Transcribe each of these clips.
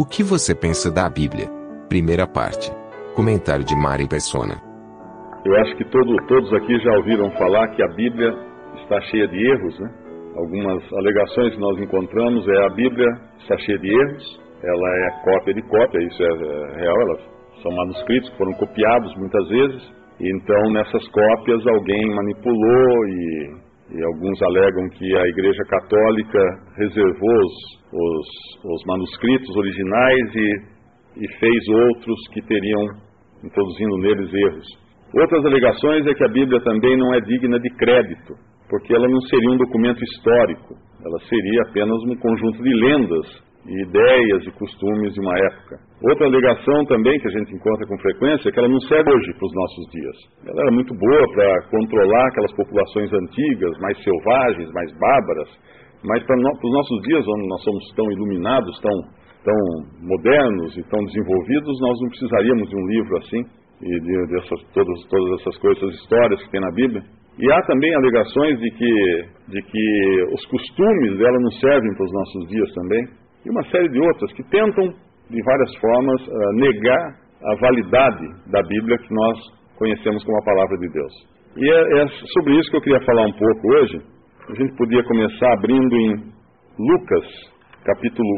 O que você pensa da Bíblia? Primeira parte. Comentário de Mari Persona. Eu acho que todo, todos aqui já ouviram falar que a Bíblia está cheia de erros, né? Algumas alegações que nós encontramos é a Bíblia está cheia de erros, ela é cópia de cópia, isso é, é real, são manuscritos que foram copiados muitas vezes, então nessas cópias alguém manipulou e, e alguns alegam que a Igreja Católica reservou os, os, os manuscritos originais e, e fez outros que teriam introduzindo neles erros. Outras alegações é que a Bíblia também não é digna de crédito, porque ela não seria um documento histórico, ela seria apenas um conjunto de lendas e ideias e costumes de uma época. Outra alegação também que a gente encontra com frequência é que ela não serve hoje para os nossos dias. Ela era muito boa para controlar aquelas populações antigas, mais selvagens, mais bárbaras, mas para, no, para os nossos dias, onde nós somos tão iluminados, tão, tão modernos e tão desenvolvidos, nós não precisaríamos de um livro assim e de, dessas, todas, todas essas coisas, essas histórias que tem na Bíblia. E há também alegações de que, de que os costumes dela não servem para os nossos dias também, e uma série de outras que tentam, de várias formas, uh, negar a validade da Bíblia que nós conhecemos como a palavra de Deus. E é, é sobre isso que eu queria falar um pouco hoje. A gente podia começar abrindo em Lucas, capítulo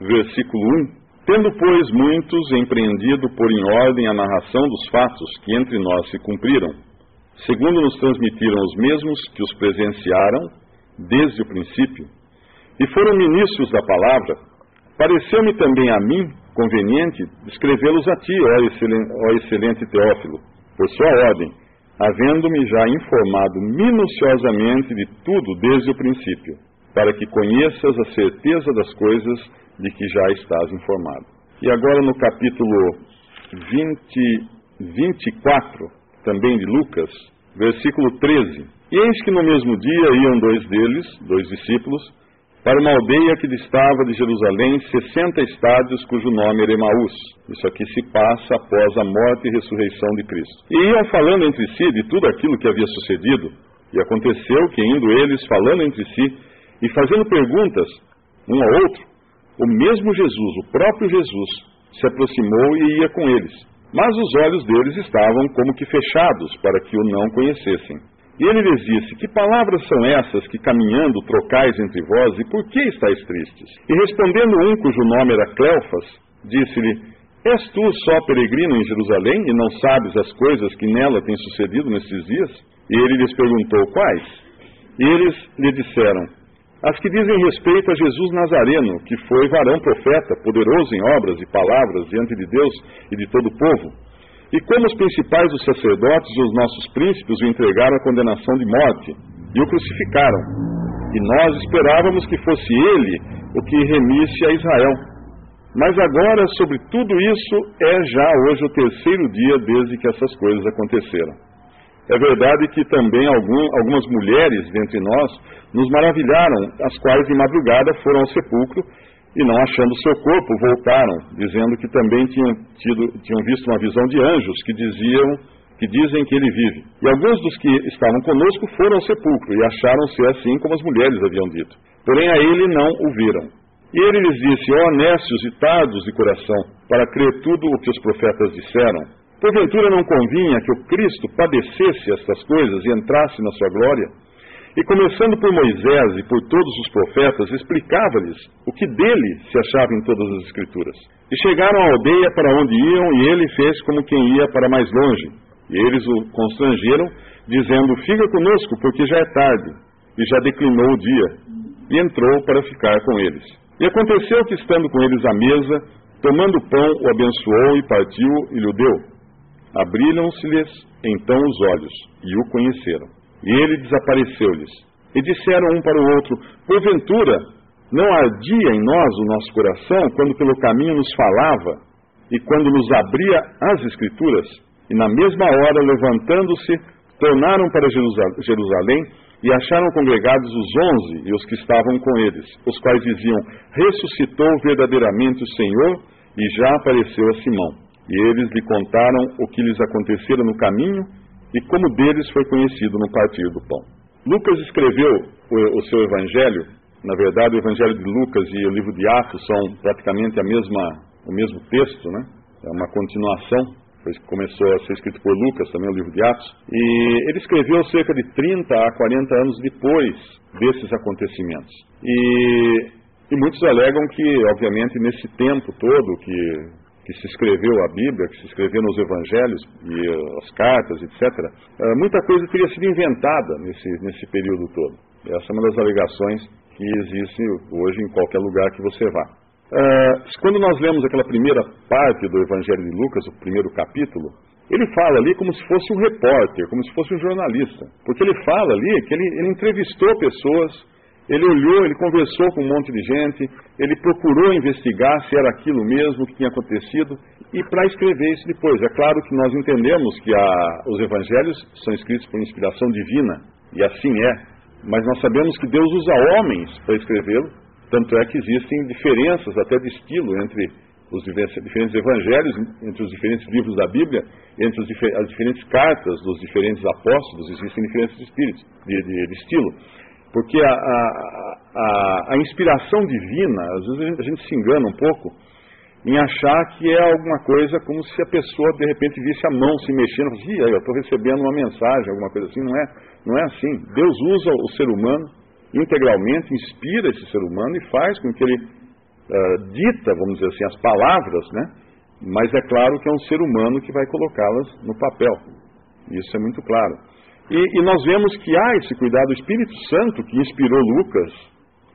1, versículo 1. Tendo, pois, muitos empreendido por em ordem a narração dos fatos que entre nós se cumpriram, segundo nos transmitiram os mesmos que os presenciaram desde o princípio, e foram ministros da palavra, pareceu-me também a mim conveniente escrevê-los a ti, ó excelente, ó excelente Teófilo, por sua ordem, havendo-me já informado minuciosamente de tudo desde o princípio, para que conheças a certeza das coisas de que já estás informado. E agora no capítulo 20, 24, também de Lucas, versículo 13. E eis que no mesmo dia iam dois deles, dois discípulos, para uma aldeia que distava de Jerusalém sessenta estádios, cujo nome era Emaús. Isso aqui se passa após a morte e ressurreição de Cristo. E iam falando entre si de tudo aquilo que havia sucedido. E aconteceu que, indo eles falando entre si e fazendo perguntas um ao outro, o mesmo Jesus, o próprio Jesus, se aproximou e ia com eles. Mas os olhos deles estavam como que fechados para que o não conhecessem. E ele lhes disse: Que palavras são essas que caminhando trocais entre vós, e por que estáis tristes? E respondendo um cujo nome era Cleofas, disse-lhe: És tu só peregrino em Jerusalém e não sabes as coisas que nela têm sucedido nestes dias? E ele lhes perguntou: Quais? E eles lhe disseram: As que dizem respeito a Jesus Nazareno, que foi varão profeta, poderoso em obras e palavras diante de Deus e de todo o povo e como os principais dos sacerdotes e os nossos príncipes o entregaram à condenação de morte e o crucificaram. E nós esperávamos que fosse ele o que remisse a Israel. Mas agora, sobre tudo isso, é já hoje o terceiro dia desde que essas coisas aconteceram. É verdade que também algum, algumas mulheres dentre nós nos maravilharam, as quais de madrugada foram ao sepulcro e não achando seu corpo, voltaram, dizendo que também tinham, tido, tinham visto uma visão de anjos que diziam que dizem que ele vive. E alguns dos que estavam conosco foram ao sepulcro e acharam ser assim como as mulheres haviam dito. Porém a ele não o viram. E ele lhes disse: Ó nécios e tardos de coração, para crer tudo o que os profetas disseram. Porventura não convinha que o Cristo padecesse estas coisas e entrasse na sua glória? E começando por Moisés e por todos os profetas, explicava-lhes o que dele se achava em todas as Escrituras. E chegaram à aldeia para onde iam, e ele fez como quem ia para mais longe. E eles o constrangeram, dizendo: Fica conosco, porque já é tarde, e já declinou o dia. E entrou para ficar com eles. E aconteceu que, estando com eles à mesa, tomando o pão, o abençoou e partiu e lhe deu. Abriram-se-lhes então os olhos, e o conheceram. E ele desapareceu-lhes. E disseram um para o outro: Porventura, Não ardia em nós o nosso coração quando pelo caminho nos falava e quando nos abria as Escrituras? E na mesma hora, levantando-se, tornaram para Jerusalém e acharam congregados os onze e os que estavam com eles, os quais diziam: Ressuscitou verdadeiramente o Senhor e já apareceu a Simão. E eles lhe contaram o que lhes acontecera no caminho e como deles foi conhecido no partir do pão. Lucas escreveu o, o seu evangelho, na verdade o evangelho de Lucas e o livro de Atos são praticamente a mesma, o mesmo texto, né? É uma continuação começou a ser escrito por Lucas, também o livro de Atos, e ele escreveu cerca de 30 a 40 anos depois desses acontecimentos. E, e muitos alegam que, obviamente, nesse tempo todo que, que se escreveu a Bíblia, que se escreveu nos Evangelhos e as cartas, etc., eh, muita coisa teria sido inventada nesse, nesse período todo. Essa é uma das alegações que existe hoje em qualquer lugar que você vá. Uh, quando nós lemos aquela primeira parte do Evangelho de Lucas, o primeiro capítulo, ele fala ali como se fosse um repórter, como se fosse um jornalista. Porque ele fala ali que ele, ele entrevistou pessoas, ele olhou, ele conversou com um monte de gente, ele procurou investigar se era aquilo mesmo que tinha acontecido e para escrever isso depois. É claro que nós entendemos que a, os evangelhos são escritos por inspiração divina, e assim é, mas nós sabemos que Deus usa homens para escrevê-lo tanto é que existem diferenças até de estilo entre os diferentes evangelhos, entre os diferentes livros da Bíblia, entre as diferentes cartas dos diferentes apóstolos, existem diferentes espíritos, de, de, de estilo. Porque a, a, a, a, inspiração divina, às vezes a gente, se engana um pouco em achar que é alguma coisa como se a pessoa de repente visse a mão se mexendo, e eu estou recebendo uma mensagem, alguma coisa assim. Não é, não é assim. Deus usa o ser humano integralmente, inspira esse ser humano e faz com que ele uh, dita, vamos dizer assim, as palavras, né? Mas é claro que é um ser humano que vai colocá-las no papel. Isso é muito claro. E, e nós vemos que há esse cuidado. O Espírito Santo que inspirou Lucas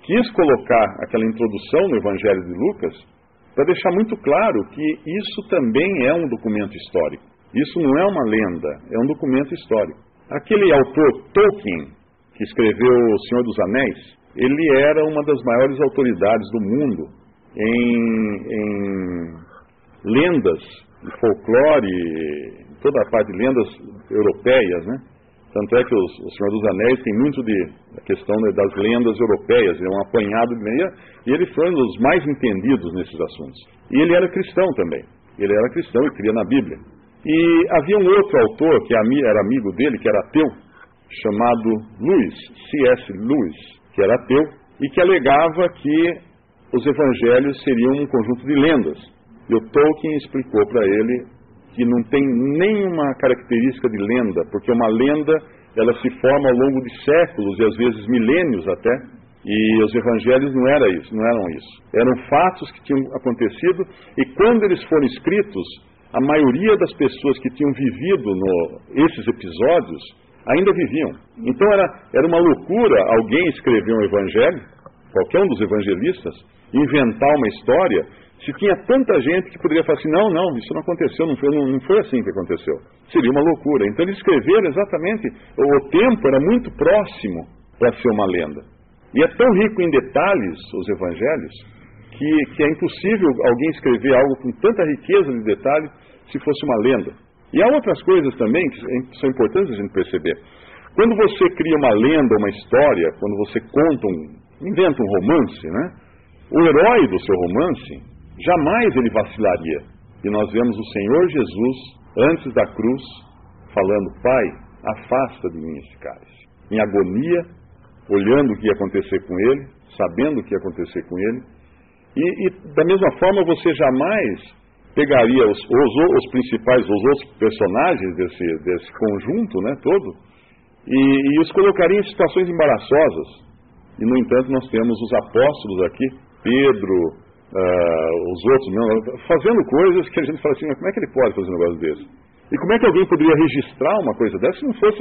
quis colocar aquela introdução no Evangelho de Lucas para deixar muito claro que isso também é um documento histórico. Isso não é uma lenda, é um documento histórico. Aquele autor Tolkien, que escreveu O Senhor dos Anéis, ele era uma das maiores autoridades do mundo em, em lendas folclore, toda a parte de lendas europeias, né? Tanto é que os, o Senhor dos Anéis tem muito de a questão das lendas europeias, é um apanhado de meia, e ele foi um dos mais entendidos nesses assuntos. E ele era cristão também. Ele era cristão e cria na Bíblia. E havia um outro autor que era amigo dele, que era ateu, chamado Lewis, C.S. Lewis, que era ateu, e que alegava que os evangelhos seriam um conjunto de lendas. E o Tolkien explicou para ele que não tem nenhuma característica de lenda, porque uma lenda ela se forma ao longo de séculos e às vezes milênios até, e os evangelhos não era isso, não eram isso. Eram fatos que tinham acontecido e quando eles foram escritos, a maioria das pessoas que tinham vivido no, esses episódios ainda viviam. Então era, era uma loucura alguém escrever um evangelho, qualquer um dos evangelistas, inventar uma história, se tinha tanta gente que poderia falar assim, não, não, isso não aconteceu, não foi, não, não foi assim que aconteceu. Seria uma loucura. Então eles escreveram exatamente, o tempo era muito próximo para ser uma lenda. E é tão rico em detalhes os evangelhos, que, que é impossível alguém escrever algo com tanta riqueza de detalhe se fosse uma lenda. E há outras coisas também que são importantes a gente perceber. Quando você cria uma lenda, uma história, quando você conta um, inventa um romance, né? O herói do seu romance, jamais ele vacilaria. E nós vemos o Senhor Jesus, antes da cruz, falando, Pai, afasta de mim esse cálice. Em agonia, olhando o que ia acontecer com ele, sabendo o que ia acontecer com ele. E, e da mesma forma, você jamais pegaria os, os, os, principais, os outros personagens desse, desse conjunto né, todo e, e os colocaria em situações embaraçosas. E, no entanto, nós temos os apóstolos aqui, Pedro, uh, os outros, não, fazendo coisas que a gente fala assim, como é que ele pode fazer um negócio desse? E como é que alguém poderia registrar uma coisa dessa se não fosse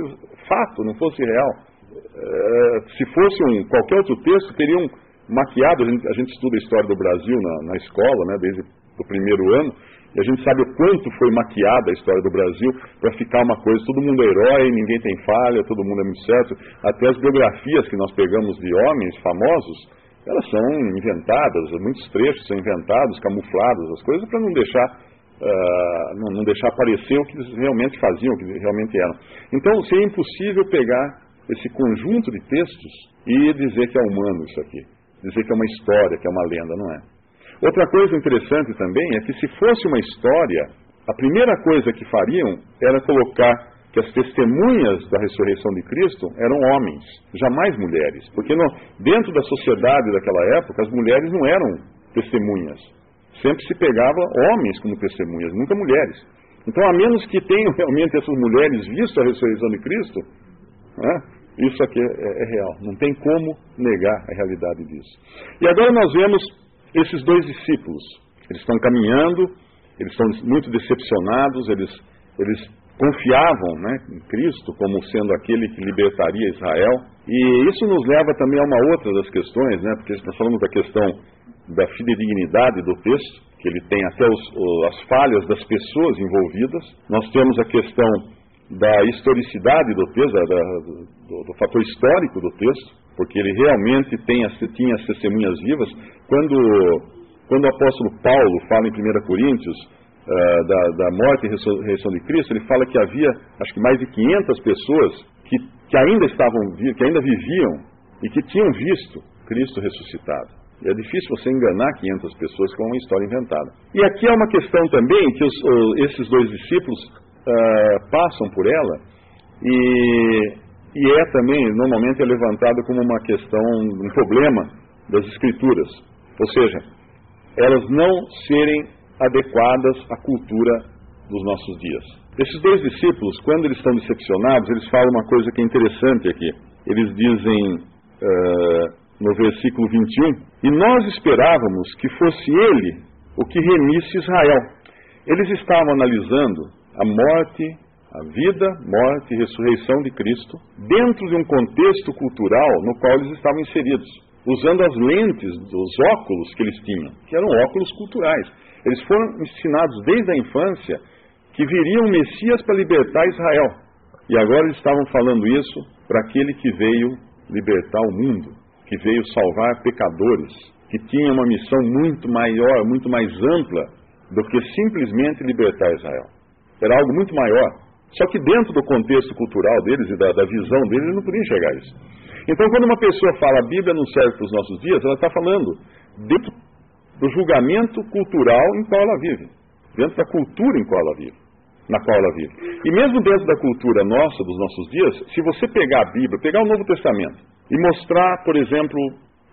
fato, não fosse real? Uh, se fosse um, qualquer outro texto, teriam maquiado, a gente, a gente estuda a história do Brasil na, na escola, né, desde do primeiro ano, e a gente sabe o quanto foi maquiada a história do Brasil para ficar uma coisa, todo mundo é herói, ninguém tem falha, todo mundo é muito certo. Até as biografias que nós pegamos de homens famosos, elas são inventadas, muitos trechos são inventados, camuflados, as coisas, para não deixar, uh, não, não, deixar aparecer o que eles realmente faziam, o que realmente eram. Então, seria impossível pegar esse conjunto de textos e dizer que é humano isso aqui, dizer que é uma história, que é uma lenda, não é. Outra coisa interessante também é que se fosse uma história, a primeira coisa que fariam era colocar que as testemunhas da ressurreição de Cristo eram homens, jamais mulheres. Porque dentro da sociedade daquela época, as mulheres não eram testemunhas. Sempre se pegava homens como testemunhas, nunca mulheres. Então, a menos que tenham realmente essas mulheres visto a ressurreição de Cristo, né, isso aqui é, é, é real. Não tem como negar a realidade disso. E agora nós vemos esses dois discípulos. Eles estão caminhando, eles estão muito decepcionados, eles, eles confiavam né, em Cristo como sendo aquele que libertaria Israel. E isso nos leva também a uma outra das questões, né, porque nós falamos da questão da fidedignidade do texto, que ele tem até os, as falhas das pessoas envolvidas. Nós temos a questão da historicidade do texto, da, do, do, fator histórico do texto, porque ele realmente tem tinha as testemunhas vivas. Quando, quando o apóstolo Paulo fala em 1 Coríntios uh, da, da, morte e ressurreição de Cristo, ele fala que havia, acho que mais de 500 pessoas que, que ainda estavam, que ainda viviam e que tinham visto Cristo ressuscitado. E é difícil você enganar 500 pessoas com uma história inventada. E aqui é uma questão também que os, esses dois discípulos uh, passam por ela e, e é também, normalmente, é levantada como uma questão, um problema das escrituras. Ou seja, elas não serem adequadas à cultura dos nossos dias. Esses dois discípulos, quando eles estão decepcionados, eles falam uma coisa que é interessante aqui. Eles dizem uh, no versículo 21: E nós esperávamos que fosse ele o que remisse Israel. Eles estavam analisando a morte, a vida, morte e ressurreição de Cristo dentro de um contexto cultural no qual eles estavam inseridos, usando as lentes dos óculos que eles tinham, que eram óculos culturais. Eles foram ensinados desde a infância que viria um Messias para libertar Israel. E agora eles estavam falando isso para aquele que veio libertar o mundo, que veio salvar pecadores, que tinha uma missão muito maior, muito mais ampla do que simplesmente libertar Israel. Era algo muito maior. Só que dentro do contexto cultural deles e da, da visão deles, eles não podiam enxergar isso. Então, quando uma pessoa fala a Bíblia não serve para os nossos dias, ela está falando dentro do julgamento cultural em qual ela vive, dentro da cultura em qual ela vive, na qual ela vive. E mesmo dentro da cultura nossa, dos nossos dias, se você pegar a Bíblia, pegar o Novo Testamento e mostrar, por exemplo,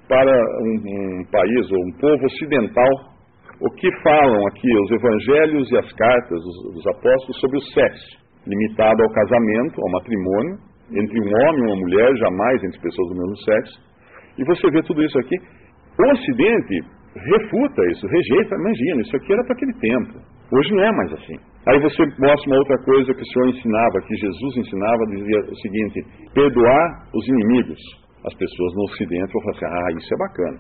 para um, um país ou um povo ocidental o que falam aqui os evangelhos e as cartas dos, apóstolos sobre o sexo, limitado ao casamento, ao matrimônio, entre um homem e uma mulher, jamais entre pessoas do mesmo sexo. E você vê tudo isso aqui. O Ocidente refuta isso, rejeita, imagina, isso aqui era para aquele tempo. Hoje não é mais assim. Aí você mostra uma outra coisa que o Senhor ensinava, que Jesus ensinava, dizia o seguinte: perdoar os inimigos. As pessoas no Ocidente vão falar assim: ah, isso é bacana.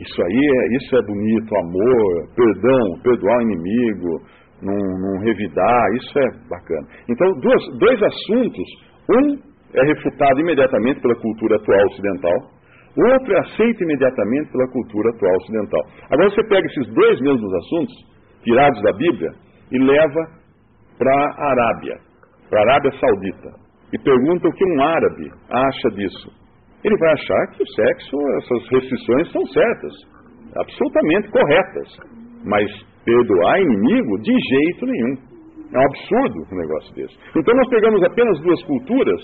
Isso aí é, isso é bonito, amor, perdão, perdoar o inimigo, não, revidar, isso é bacana. Então, duas, dois assuntos. Um é refutado imediatamente pela cultura atual ocidental, outro é aceito imediatamente pela cultura atual ocidental. Agora você pega esses dois mesmos assuntos, tirados da Bíblia, e leva para a Arábia, para a Arábia Saudita, e pergunta o que um árabe acha disso. Ele vai achar que o sexo, essas restrições são certas, absolutamente corretas, mas perdoar inimigo de jeito nenhum. É um absurdo um negócio desse. Então nós pegamos apenas duas culturas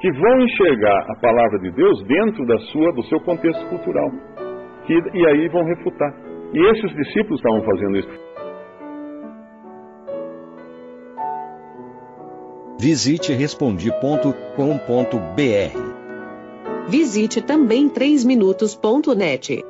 que vão enxergar a palavra de Deus dentro da sua, do seu contexto cultural. Que, e aí vão refutar. E esses discípulos estavam fazendo isso. Visite respondi.com.br. Visite também 3minutos.net.